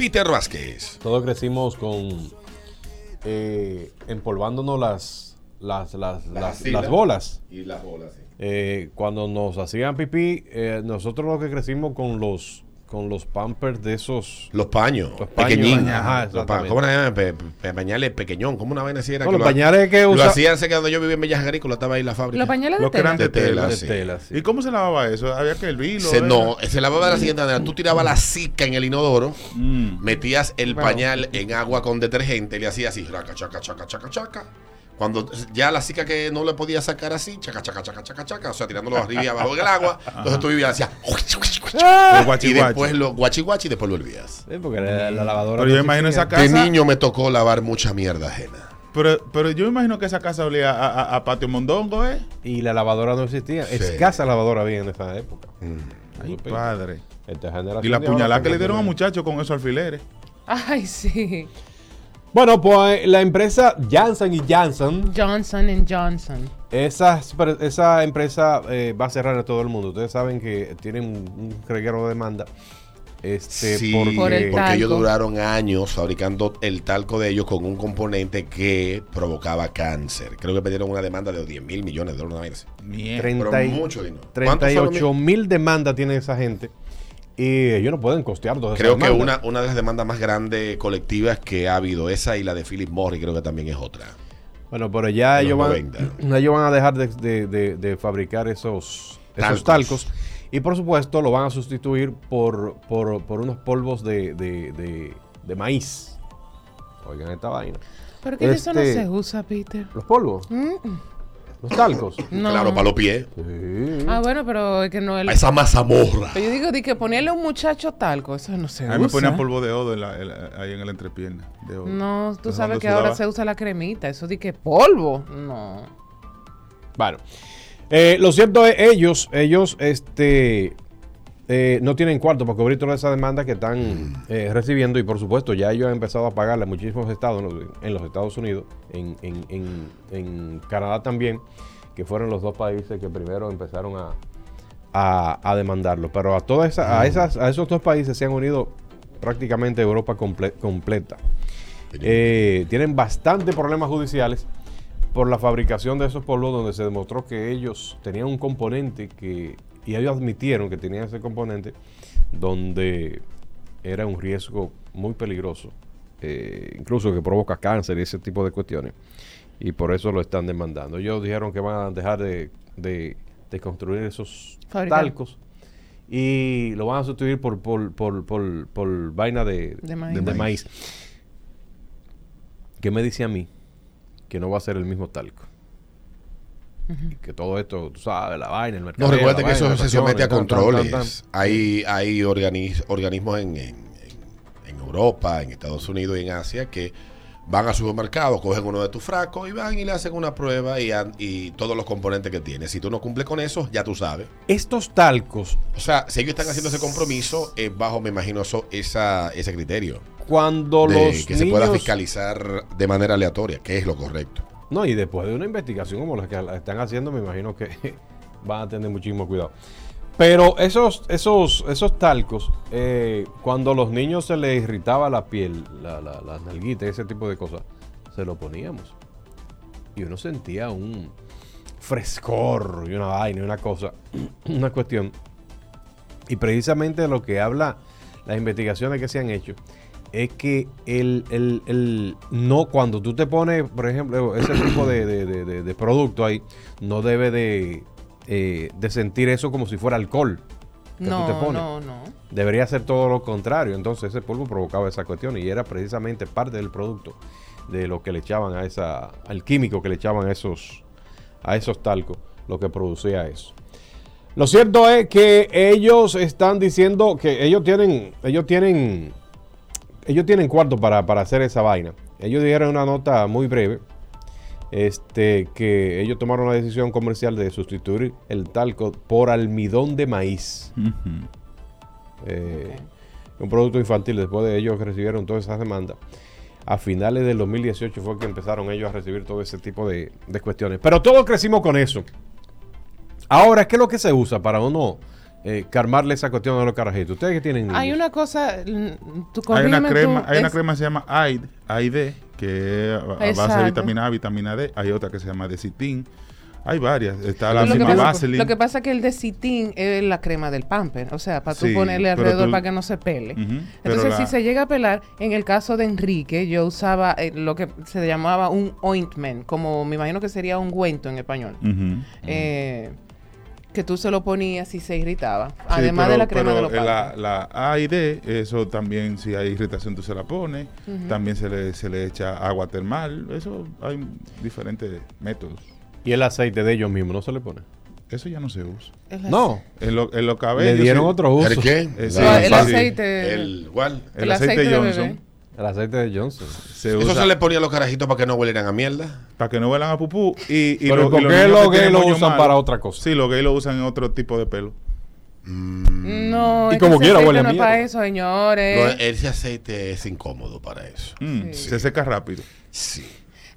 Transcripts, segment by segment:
Peter Vázquez. Todos crecimos con eh, empolvándonos las, las, las, las, las bolas. Y las bolas, sí. Eh, cuando nos hacían pipí, eh, nosotros los que crecimos con los con los pampers de esos. Los paños, Los paños, pequeñín. ajá, Los pa- exactamente. ¿Cómo era? Pe- pe- pañales pequeñón, como una vaina así era. No, que los lo- pañales que Lo usa- hacían que cuando yo vivía en Bellas Agrícolas, estaba ahí la fábrica. Los pañales de Los que eran tela. de tela. tela, de sí. tela, sí. ¿Y cómo se lavaba eso? Había que hervirlo. Se, ¿era? no, se lavaba de la siguiente manera. Tú tirabas la cica en el inodoro, Mm. metías el Bueno. pañal en agua con detergente y le hacías así, raca, chaca, chaca, chaca, chaca. Cuando ya la cica que no le podías sacar así, chaca, chaca, chaca, chaca, chaca, o sea, tirándolo arriba y abajo del agua, entonces tú vivías hacías Los guachi y después lo guachi guachi y después lo hervías. Sí, porque la, la lavadora. Pero yo no imagino esa casa. De niño me tocó lavar mucha mierda ajena. Pero, pero yo imagino que esa casa olía a, a- a patio mondongo, ¿eh? Y la lavadora no existía. Sí. Escasa lavadora había en esa época. Ay, Supe. padre. Esta Y la puñalada que le dieron a muchachos con esos alfileres. Ay, sí. Bueno, pues la empresa Janssen y Janssen, Johnson Johnson. esa, esa empresa eh, va a cerrar a todo el mundo. Ustedes saben que tienen un reguero de demanda. Este, Sí, porque- Por el porque ellos duraron años fabricando el talco de ellos con un componente que provocaba cáncer. Creo que pidieron una demanda de 10 mil millones de dólares. Pero 30 y- mucho dinero. ¿Cuánto fueron 38 mil demandas tiene esa gente. Y ellos no pueden costear todas esas Creo que una, una de las demandas más grandes colectivas que ha habido, esa y la de Philip Morris, creo que también es otra. Bueno, pero ya ellos los van, 90. ellos van a dejar de, de- de- de fabricar esos, esos Talcos. talcos. Y por supuesto lo van a sustituir por, por, por unos polvos de, de- de- de maíz. Oigan esta vaina. ¿Por qué eso no Este- se usa, Peter? Los polvos, Mm, los talcos. No. Claro, para los pies. Sí. Ah, bueno, pero es que no es... Esa mazamorra. Pero yo digo, di que ponerle a un muchacho talco, eso no se A mí me usa. ponían polvo de odo en la- en la- ahí en el entrepierna. de odo. No, tú Entonces, sabes que ahora se usa la cremita. Eso di que polvo. No. Bueno, eh, lo cierto es ellos, ellos, este, eh, no tienen cuarto para cubrir todas esas demandas que están eh, recibiendo y por supuesto ya ellos han empezado a pagarle a muchísimos estados en los Estados Unidos, en, en- en- en Canadá también, que fueron los dos países que primero empezaron a, a, a demandarlo. Pero a todas esas, a esas, a esos dos países se han unido prácticamente Europa comple- completa. Eh, tienen bastantes problemas judiciales por la fabricación de esos polvos donde se demostró que ellos tenían un componente que, y ellos admitieron que tenían ese componente donde era un riesgo muy peligroso, eh, incluso que provoca cáncer y ese tipo de cuestiones. Y por eso lo están demandando. Ellos dijeron que van a dejar de, de- de construir esos Fabricar. talcos y lo van a sustituir por, por, por, por- por vaina de, De maíz. de De maíz. ¿Qué me dice a mí? Que no va a ser el mismo talco. Que todo esto, tú sabes, la vaina, el mercado. No, recuerda que eso se somete a controles. Tan, Hay, hay organis- organismos en, en- Europa, en Estados Unidos y en Asia que van a supermercados, cogen uno de tus frascos y van y le hacen una prueba y, y todos los componentes que tiene. Si tú no cumples con eso, ya tú sabes. Estos talcos, O sea, si ellos están haciendo ese compromiso, es bajo, me imagino, eso, esa, ese criterio. cuando de los que se pueda fiscalizar de manera aleatoria, que es lo correcto. No, y después de una investigación como la que están haciendo, me imagino que van a tener muchísimo cuidado. Pero esos, esos, esos talcos, eh, cuando a los niños se les irritaba la piel, la, la, las nalguitas, ese tipo de cosas, se lo poníamos. Y uno sentía un frescor y una vaina y una cosa, una cuestión. Y precisamente lo que habla las investigaciones que se han hecho es que el, el- el- no cuando tú te pones, por ejemplo, ese tipo de, de- de- producto ahí, no debe de, eh, de sentir eso como si fuera alcohol. que tú No, te pones. no, no. Debería ser todo lo contrario. Entonces ese polvo provocaba esa cuestión y era precisamente parte del producto de lo que le echaban a esa, al químico que le echaban a esos, a esos talcos, lo que producía eso. Lo cierto es que ellos están diciendo que ellos tienen, ellos tienen, ellos tienen cuarto para, para hacer esa vaina. Ellos dieron una nota muy breve, este, que ellos tomaron la decisión comercial de sustituir el talco por almidón de maíz. Eh, un producto infantil. Después de ellos recibieron todas esas demandas. A finales del 2018 fue que empezaron ellos a recibir todo ese tipo de, de cuestiones. Pero todos crecimos con eso. Ahora, ¿qué es lo que se usa para uno eh, calmarle esa cuestión de los carajitos. Ustedes que tienen Hay una cosa, mm, tú Hay una crema, tú, hay una crema que se llama AID, AID, que es a- a base de vitamina A, vitamina D. Hay otra que se llama Decitin. Hay varias. Está la lo, misma Vaseline. lo que pasa es que el de Citin es la crema del pamper, o sea, para tú Sí, ponerle alrededor tú- para que no se pele. Entonces, la- si se llega a pelar, en el caso de Enrique, yo usaba eh, lo que se llamaba un ointment, como me imagino que sería un ungüento en español, eh, que tú se lo ponías y se irritaba, Sí, además pero- de la crema de los la, la A y D, eso también, si hay irritación, tú se la pones. También se le, se le echa agua termal. Eso hay diferentes métodos. Y el aceite de ellos mismos no se le pone. Eso ya no se usa. No, En, lo- en los cabellos. le dieron sí. otro uso. ¿El qué? Eh, sí, No, La- el sí. aceite, El, ¿cuál? El, el aceite, aceite de Johnson bebé. El aceite de Johnson. se Eso usa se le ponía a los carajitos para que no huelieran a mierda. para que no huelan a pupú. Y, y Pero ¿por los qué niños los que gays tienen lo moño usan para otra cosa? Sí, los gays lo usan en otro tipo de pelo. No, Y es como ese quiera huele a no es mierda. para eso, señores. No, ese aceite es incómodo para eso. Mm, Sí. Se seca rápido. Sí.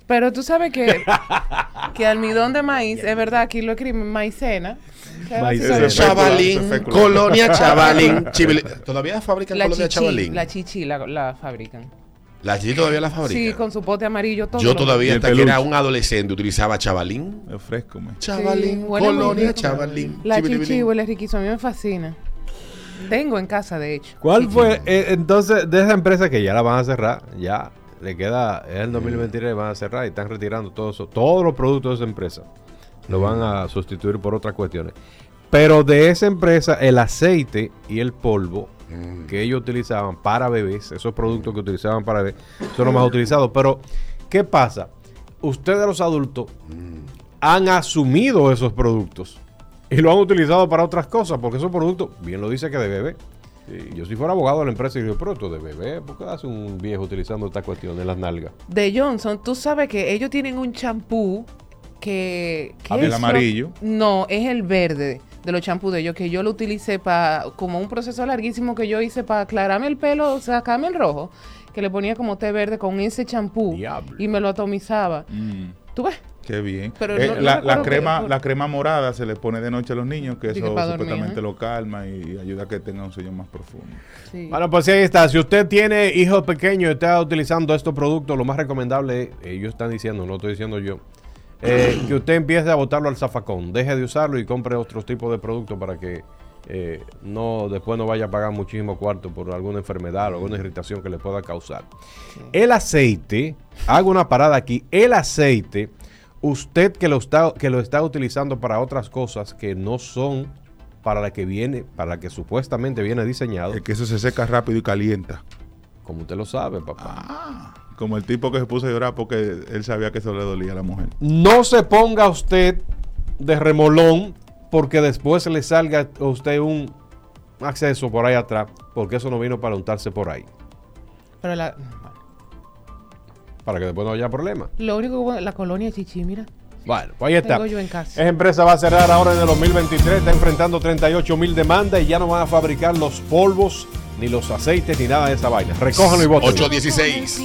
Pero tú sabes que, que almidón de maíz, es verdad, aquí lo escriben maicena. Chavalín. Colonia Chavalín. Chibili- ¿Todavía fabrican La Colonia chichi, Chavalín? la chichi la, la fabrican. La chichi todavía la fabrica. Sí, con su pote amarillo todo. Yo todavía, Y el hasta que peluche. era un adolescente, utilizaba Chavalín. Es fresco, me. Chavalín, huele muy Colonia rico. Chavalín. La chichi huele riquísimo, a mí me fascina. Tengo en casa, de hecho. ¿Cuál Chichi. fue eh, entonces de esa empresa que ya la van a cerrar? Ya le queda, es el 2023, van a cerrar y están retirando todo eso, todos los productos de esa empresa. Lo van a sustituir por otras cuestiones. Pero de esa empresa, el aceite y el polvo Mm. que ellos utilizaban para bebés, esos productos que utilizaban para bebés, son los más utilizados. Pero, ¿qué pasa? Ustedes los adultos han asumido esos productos y lo han utilizado para otras cosas, porque esos productos, bien lo dice que de bebé. Y yo si fuera abogado de la empresa diría, pero esto de bebé, ¿por qué hace un viejo utilizando esta cuestión en las nalgas? De Johnson, tú sabes que ellos tienen un champú que... que Ah, el amarillo. No, es el verde de los champús de ellos, que yo lo utilicé para como un proceso larguísimo que yo hice para aclararme el pelo, sacarme el rojo, que le ponía como té verde con ese champú Diablo. y me lo atomizaba. Mm, ¿Tú ves? Qué bien. Pero Eh, no- la, crema, la crema morada se le pone de noche a los niños, que eso dormir, supuestamente ¿eh? lo calma y ayuda a que tengan un sueño más profundo. Sí. Bueno, pues ahí está. Si usted tiene hijos pequeños y está utilizando estos productos, lo más recomendable, es, ellos están diciendo, no lo estoy diciendo yo, eh, que usted empiece a botarlo al zafacón. Deje de usarlo y compre otros tipos de productos para que eh, no después no vaya a pagar muchísimo cuarto por alguna enfermedad o alguna irritación que le pueda causar. El aceite, hago una parada aquí, el aceite, usted que lo está, que lo está utilizando para otras cosas que no son para la que viene, para la que supuestamente viene diseñado, Es que eso se seca rápido y calienta. como usted lo sabe, papá. Ah, como el tipo que se puso a llorar porque él sabía que eso le dolía a la mujer. No se ponga usted de remolón porque después le salga a usted un acceso por ahí atrás, porque eso no vino para untarse por ahí, Pero la, para que después no haya problema. lo único que la colonia chichi, mira. Bueno, pues ahí está. Tengo yo en casa. Esa empresa va a cerrar ahora en el 2023, está enfrentando 38 mil demandas y ya no van a fabricar los polvos, ni los aceites, ni nada de esa vaina. Recójanlo y voten. 816.